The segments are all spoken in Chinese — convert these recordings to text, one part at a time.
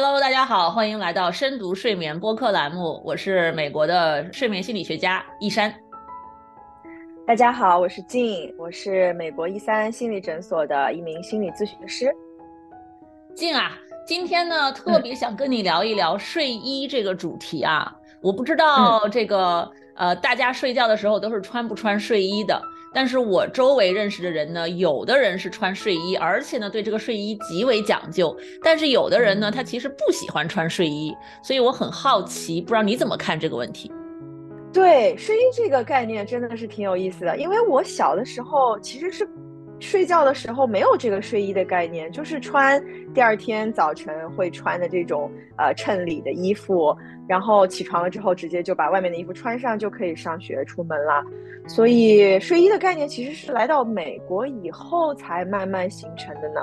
Hello，大家好，欢迎来到深读睡眠播客栏目，我是美国的睡眠心理学家易山。大家好，我是静，我是美国一三心理诊所的一名心理咨询师。静啊，今天呢特别想跟你聊一聊睡衣这个主题啊，我不知道这个呃大家睡觉的时候都是穿不穿睡衣的。但是我周围认识的人呢，有的人是穿睡衣，而且呢对这个睡衣极为讲究。但是有的人呢，他其实不喜欢穿睡衣，所以我很好奇，不知道你怎么看这个问题？对睡衣这个概念真的是挺有意思的，因为我小的时候其实是。睡觉的时候没有这个睡衣的概念，就是穿第二天早晨会穿的这种呃衬里的衣服，然后起床了之后直接就把外面的衣服穿上就可以上学出门了。所以睡衣的概念其实是来到美国以后才慢慢形成的呢。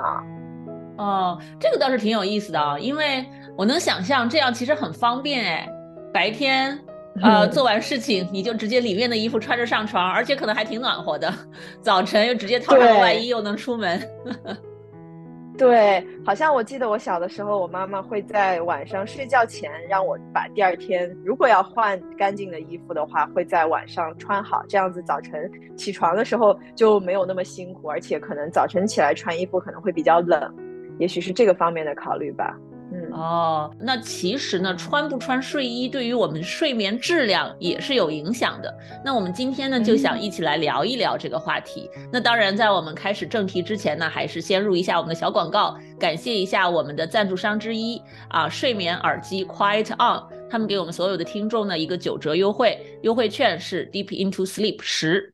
哦，这个倒是挺有意思的啊，因为我能想象这样其实很方便哎，白天。呃，做完事情你就直接里面的衣服穿着上床，而且可能还挺暖和的。早晨又直接套上外衣，又能出门。对，好像我记得我小的时候，我妈妈会在晚上睡觉前让我把第二天如果要换干净的衣服的话，会在晚上穿好，这样子早晨起床的时候就没有那么辛苦，而且可能早晨起来穿衣服可能会比较冷，也许是这个方面的考虑吧。哦，那其实呢，穿不穿睡衣对于我们睡眠质量也是有影响的。那我们今天呢，就想一起来聊一聊这个话题。那当然，在我们开始正题之前呢，还是先入一下我们的小广告，感谢一下我们的赞助商之一啊，睡眠耳机 Quiet On，他们给我们所有的听众呢一个九折优惠，优惠券是 Deep Into Sleep 十。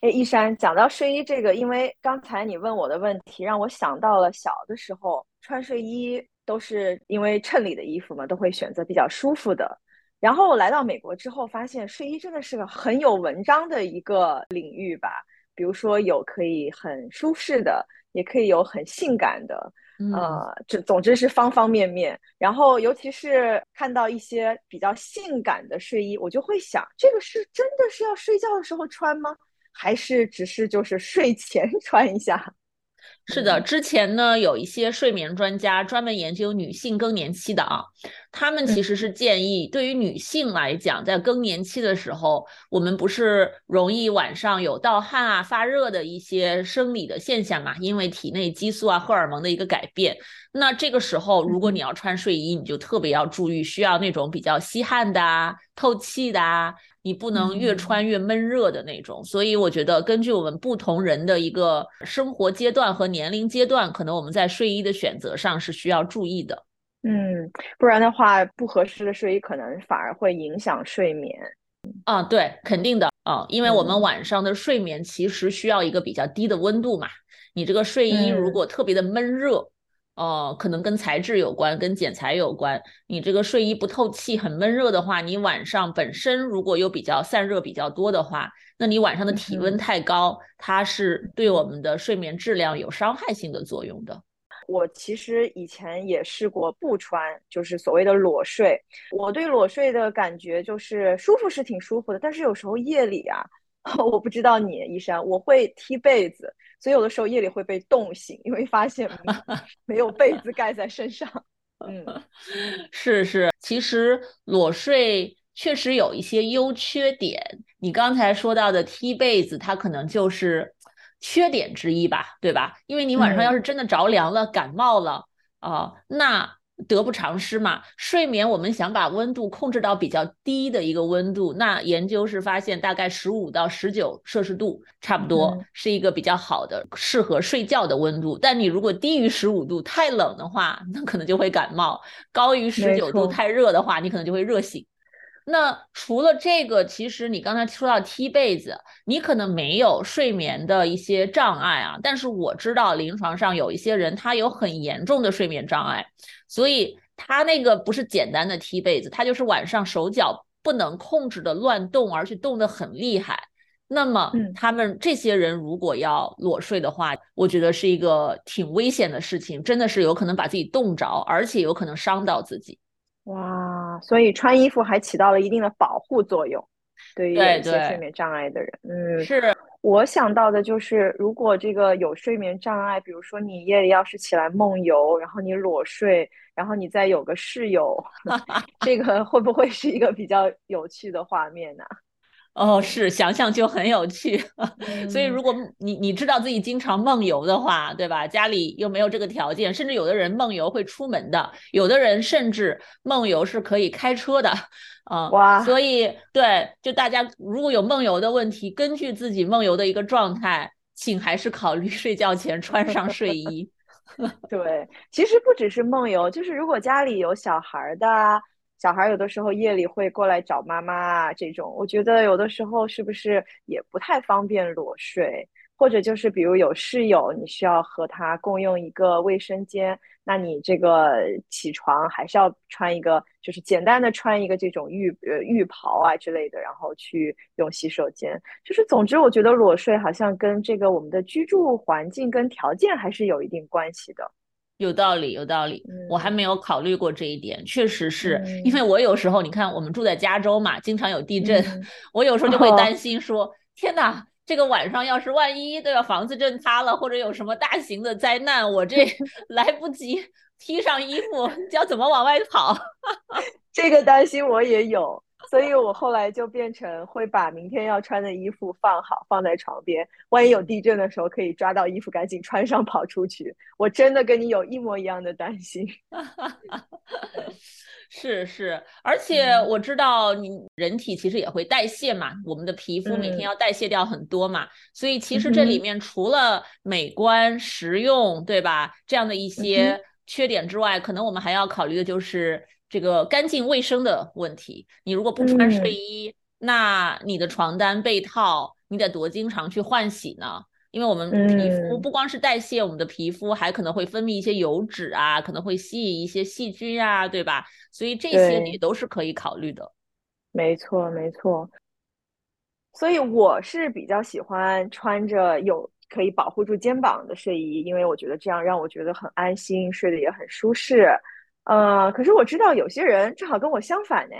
哎，一山讲到睡衣这个，因为刚才你问我的问题，让我想到了小的时候穿睡衣都是因为衬里的衣服嘛，都会选择比较舒服的。然后我来到美国之后，发现睡衣真的是个很有文章的一个领域吧。比如说有可以很舒适的，也可以有很性感的，呃，这总之是方方面面。然后尤其是看到一些比较性感的睡衣，我就会想，这个是真的是要睡觉的时候穿吗？还是只是就是睡前 穿一下，是的，之前呢有一些睡眠专家专门研究女性更年期的啊，他们其实是建议，对于女性来讲，在更年期的时候，我们不是容易晚上有盗汗啊、发热的一些生理的现象嘛，因为体内激素啊、荷尔蒙的一个改变，那这个时候如果你要穿睡衣，你就特别要注意，需要那种比较吸汗的、透气的。你不能越穿越闷热的那种，所以我觉得根据我们不同人的一个生活阶段和年龄阶段，可能我们在睡衣的选择上是需要注意的。嗯，不然的话，不合适的睡衣可能反而会影响睡眠。啊，对，肯定的啊，因为我们晚上的睡眠其实需要一个比较低的温度嘛，你这个睡衣如果特别的闷热。哦，可能跟材质有关，跟剪裁有关。你这个睡衣不透气，很闷热的话，你晚上本身如果又比较散热比较多的话，那你晚上的体温太高，它是对我们的睡眠质量有伤害性的作用的。我其实以前也试过不穿，就是所谓的裸睡。我对裸睡的感觉就是舒服是挺舒服的，但是有时候夜里啊。我不知道你，医生，我会踢被子，所以有的时候夜里会被冻醒，因为发现没 有被子盖在身上。嗯，是是，其实裸睡确实有一些优缺点。你刚才说到的踢被子，它可能就是缺点之一吧，对吧？因为你晚上要是真的着凉了、感冒了啊，那。得不偿失嘛？睡眠我们想把温度控制到比较低的一个温度，那研究是发现大概十五到十九摄氏度，差不多是一个比较好的适合睡觉的温度。但你如果低于十五度太冷的话，那可能就会感冒；高于十九度太热的话，你可能就会热醒。那除了这个，其实你刚才说到踢被子，你可能没有睡眠的一些障碍啊。但是我知道临床上有一些人他有很严重的睡眠障碍，所以他那个不是简单的踢被子，他就是晚上手脚不能控制的乱动，而且动得很厉害。那么他们这些人如果要裸睡的话，我觉得是一个挺危险的事情，真的是有可能把自己冻着，而且有可能伤到自己。哇，所以穿衣服还起到了一定的保护作用，对于有些睡眠障碍的人，嗯，是我想到的就是，如果这个有睡眠障碍，比如说你夜里要是起来梦游，然后你裸睡，然后你再有个室友，这个会不会是一个比较有趣的画面呢？哦，是想想就很有趣，所以如果你你知道自己经常梦游的话，对吧？家里又没有这个条件，甚至有的人梦游会出门的，有的人甚至梦游是可以开车的，啊，哇！所以对，就大家如果有梦游的问题，根据自己梦游的一个状态，请还是考虑睡觉前穿上睡衣。对，其实不只是梦游，就是如果家里有小孩的。小孩有的时候夜里会过来找妈妈啊，这种我觉得有的时候是不是也不太方便裸睡，或者就是比如有室友，你需要和他共用一个卫生间，那你这个起床还是要穿一个，就是简单的穿一个这种浴呃浴袍啊之类的，然后去用洗手间。就是总之，我觉得裸睡好像跟这个我们的居住环境跟条件还是有一定关系的。有道理，有道理，我还没有考虑过这一点。确实是因为我有时候，你看我们住在加州嘛，经常有地震，我有时候就会担心说：天哪，这个晚上要是万一对吧，房子震塌了，或者有什么大型的灾难，我这 来不及披上衣服，要怎么往外跑？这个担心我也有。所以我后来就变成会把明天要穿的衣服放好，放在床边，万一有地震的时候可以抓到衣服赶紧穿上跑出去。我真的跟你有一模一样的担心。是是，而且我知道你人体其实也会代谢嘛，我们的皮肤每天要代谢掉很多嘛，所以其实这里面除了美观、实用，对吧？这样的一些缺点之外，可能我们还要考虑的就是。这个干净卫生的问题，你如果不穿睡衣，那你的床单被套，你得多经常去换洗呢？因为我们皮肤不光是代谢，我们的皮肤还可能会分泌一些油脂啊，可能会吸引一些细菌啊，对吧？所以这些你都是可以考虑的。没错，没错。所以我是比较喜欢穿着有可以保护住肩膀的睡衣，因为我觉得这样让我觉得很安心，睡得也很舒适。呃，可是我知道有些人正好跟我相反呢，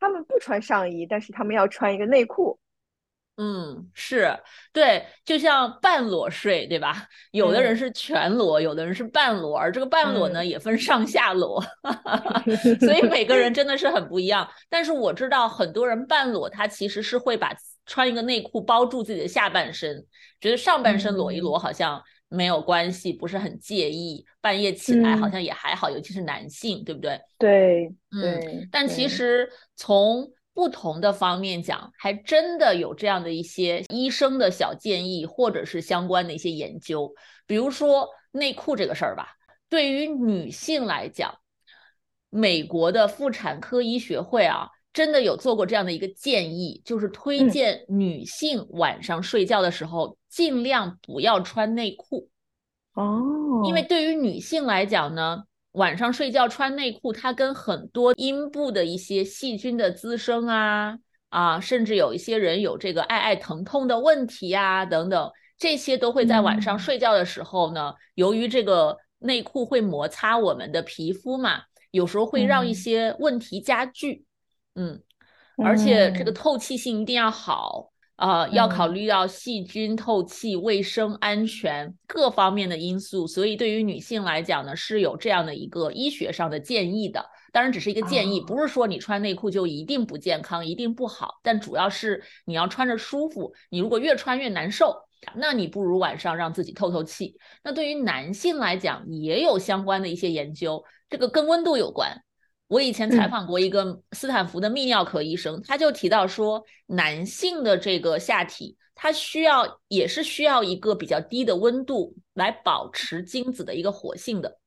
他们不穿上衣，但是他们要穿一个内裤。嗯，是对，就像半裸睡，对吧？有的人是全裸，有的人是半裸，而这个半裸呢也分上下裸，所以 每个人真的是很不一样。但是我知道很多人半裸，他其实是会把穿一个内裤包住自己的下半身，觉得上半身裸一裸好像。没有关系，不是很介意。半夜起来好像也还好，尤其是男性，对不对？对，嗯。但其实从不同的方面讲，还真的有这样的一些医生的小建议，或者是相关的一些研究。比如说内裤这个事儿吧，对于女性来讲，美国的妇产科医学会啊。真的有做过这样的一个建议，就是推荐女性晚上睡觉的时候尽量不要穿内裤哦，因为对于女性来讲呢，晚上睡觉穿内裤，它跟很多阴部的一些细菌的滋生啊啊，甚至有一些人有这个爱爱疼痛的问题啊等等，这些都会在晚上睡觉的时候呢，由于这个内裤会摩擦我们的皮肤嘛，有时候会让一些问题加剧。嗯，而且这个透气性一定要好啊，要考虑到细菌透气、卫生安全各方面的因素。所以对于女性来讲呢，是有这样的一个医学上的建议的。当然，只是一个建议，不是说你穿内裤就一定不健康、一定不好。但主要是你要穿着舒服。你如果越穿越难受，那你不如晚上让自己透透气。那对于男性来讲，也有相关的一些研究，这个跟温度有关。我以前采访过一个斯坦福的泌尿科医生，他就提到说，男性的这个下体，它需要也是需要一个比较低的温度来保持精子的一个活性的。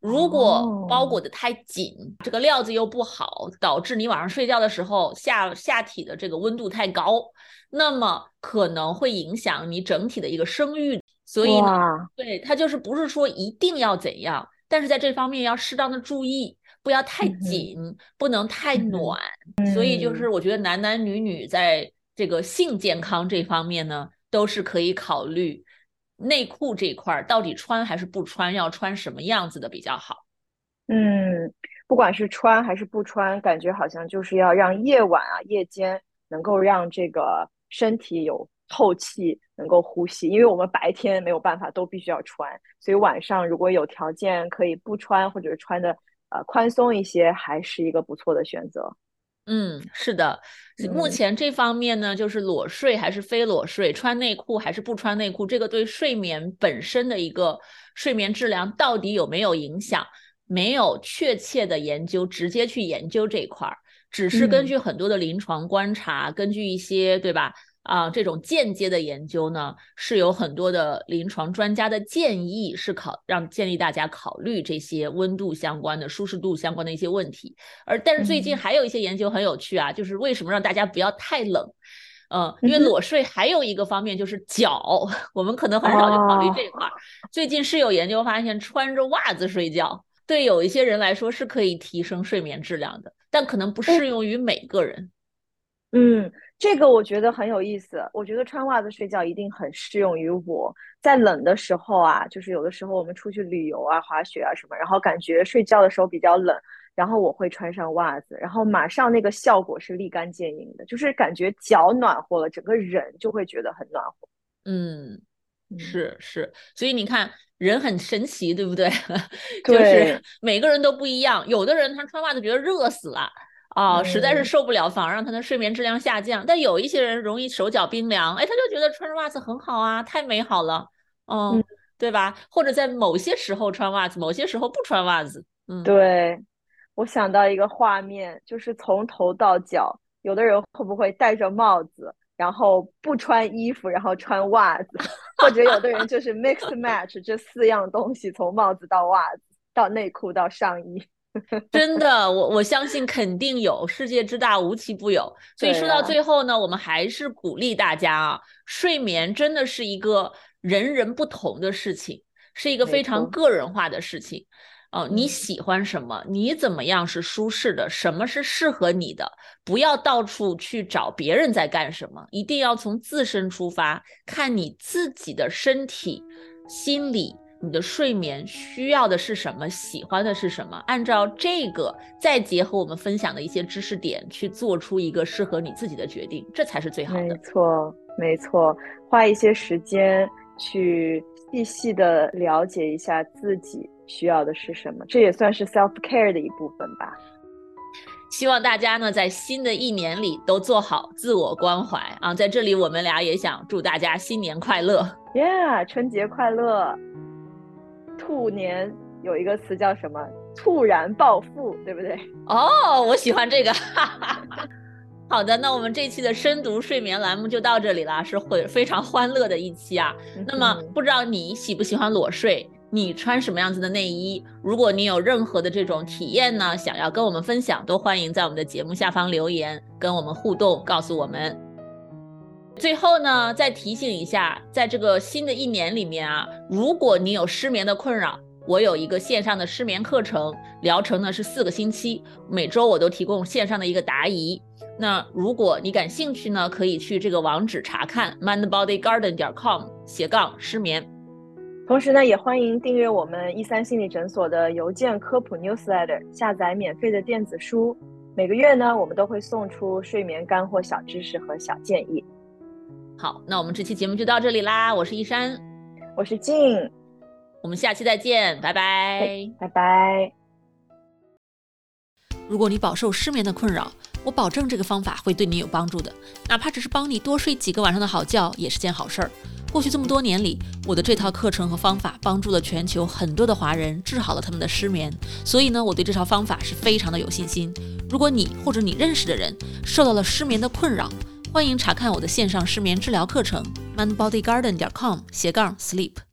如果包裹的太紧，这个料子又不好，导致你晚上睡觉的时候下下体的这个温度太高，那么可能会影响你整体的一个生育。所以呢，对它就是不是说一定要怎样，但是在这方面要适当的注意。不要太紧，不能太暖，所以就是我觉得男男女女在这个性健康这方面呢，都是可以考虑内裤这块儿到底穿还是不穿，要穿什么样子的比较好。嗯，不管是穿还是不穿，感觉好像就是要让夜晚啊、夜间能够让这个身体有透气。能够呼吸，因为我们白天没有办法都必须要穿，所以晚上如果有条件可以不穿或者穿的呃宽松一些，还是一个不错的选择。嗯，是的，目前这方面呢，就是裸睡还是非裸睡，穿内裤还是不穿内裤，这个对睡眠本身的一个睡眠质量到底有没有影响，没有确切的研究直接去研究这一块儿，只是根据很多的临床观察，根据一些对吧？啊，这种间接的研究呢，是有很多的临床专家的建议，是考让建议大家考虑这些温度相关的、舒适度相关的一些问题。而但是最近还有一些研究很有趣啊，就是为什么让大家不要太冷？嗯，因为裸睡还有一个方面就是脚，我们可能很少去考虑这一块。最近是有研究发现，穿着袜子睡觉，对有一些人来说是可以提升睡眠质量的，但可能不适用于每个人。嗯。这个我觉得很有意思，我觉得穿袜子睡觉一定很适用于我在冷的时候啊，就是有的时候我们出去旅游啊、滑雪啊什么，然后感觉睡觉的时候比较冷，然后我会穿上袜子，然后马上那个效果是立竿见影的，就是感觉脚暖和了，整个人就会觉得很暖和。嗯，是是，所以你看人很神奇，对不对？就是每个人都不一样，有的人他穿袜子觉得热死了。啊，实在是受不了，反而让他的睡眠质量下降。但有一些人容易手脚冰凉，哎，他就觉得穿着袜子很好啊，太美好了，嗯，对吧？或者在某些时候穿袜子，某些时候不穿袜子，嗯，对。我想到一个画面，就是从头到脚，有的人会不会戴着帽子，然后不穿衣服，然后穿袜子，或者有的人就是 mix match 这四样东西，从帽子到袜子到内裤到上衣。真的，我我相信肯定有，世界之大无奇不有。所以说到最后呢，我们还是鼓励大家啊，睡眠真的是一个人人不同的事情，是一个非常个人化的事情。哦，你喜欢什么？你怎么样是舒适的？什么是适合你的？不要到处去找别人在干什么，一定要从自身出发，看你自己的身体、心理。你的睡眠需要的是什么？喜欢的是什么？按照这个，再结合我们分享的一些知识点，去做出一个适合你自己的决定，这才是最好的。没错，没错，花一些时间去细细的了解一下自己需要的是什么，这也算是 self care 的一部分吧。希望大家呢，在新的一年里都做好自我关怀啊！在这里，我们俩也想祝大家新年快乐，Yeah，春节快乐。兔年有一个词叫什么？猝然暴富，对不对？哦，我喜欢这个。好的，那我们这期的深读睡眠栏目就到这里了，是会非常欢乐的一期啊。那么不知道你喜不喜欢裸睡？你穿什么样子的内衣？如果你有任何的这种体验呢，想要跟我们分享，都欢迎在我们的节目下方留言，跟我们互动，告诉我们。最后呢，再提醒一下，在这个新的一年里面啊，如果你有失眠的困扰，我有一个线上的失眠课程，疗程呢是四个星期，每周我都提供线上的一个答疑。那如果你感兴趣呢，可以去这个网址查看 mindbodygarden 点 com 斜杠失眠。同时呢，也欢迎订阅我们一三心理诊所的邮件科普 newsletter，下载免费的电子书。每个月呢，我们都会送出睡眠干货小知识和小建议。好，那我们这期节目就到这里啦。我是一山，我是静，我们下期再见，拜拜，拜拜。如果你饱受失眠的困扰，我保证这个方法会对你有帮助的，哪怕只是帮你多睡几个晚上的好觉，也是件好事儿。过去这么多年里，我的这套课程和方法帮助了全球很多的华人治好了他们的失眠，所以呢，我对这套方法是非常的有信心。如果你或者你认识的人受到了失眠的困扰，欢迎查看我的线上失眠治疗课程，mindbodygarden 点 com 斜杠 sleep。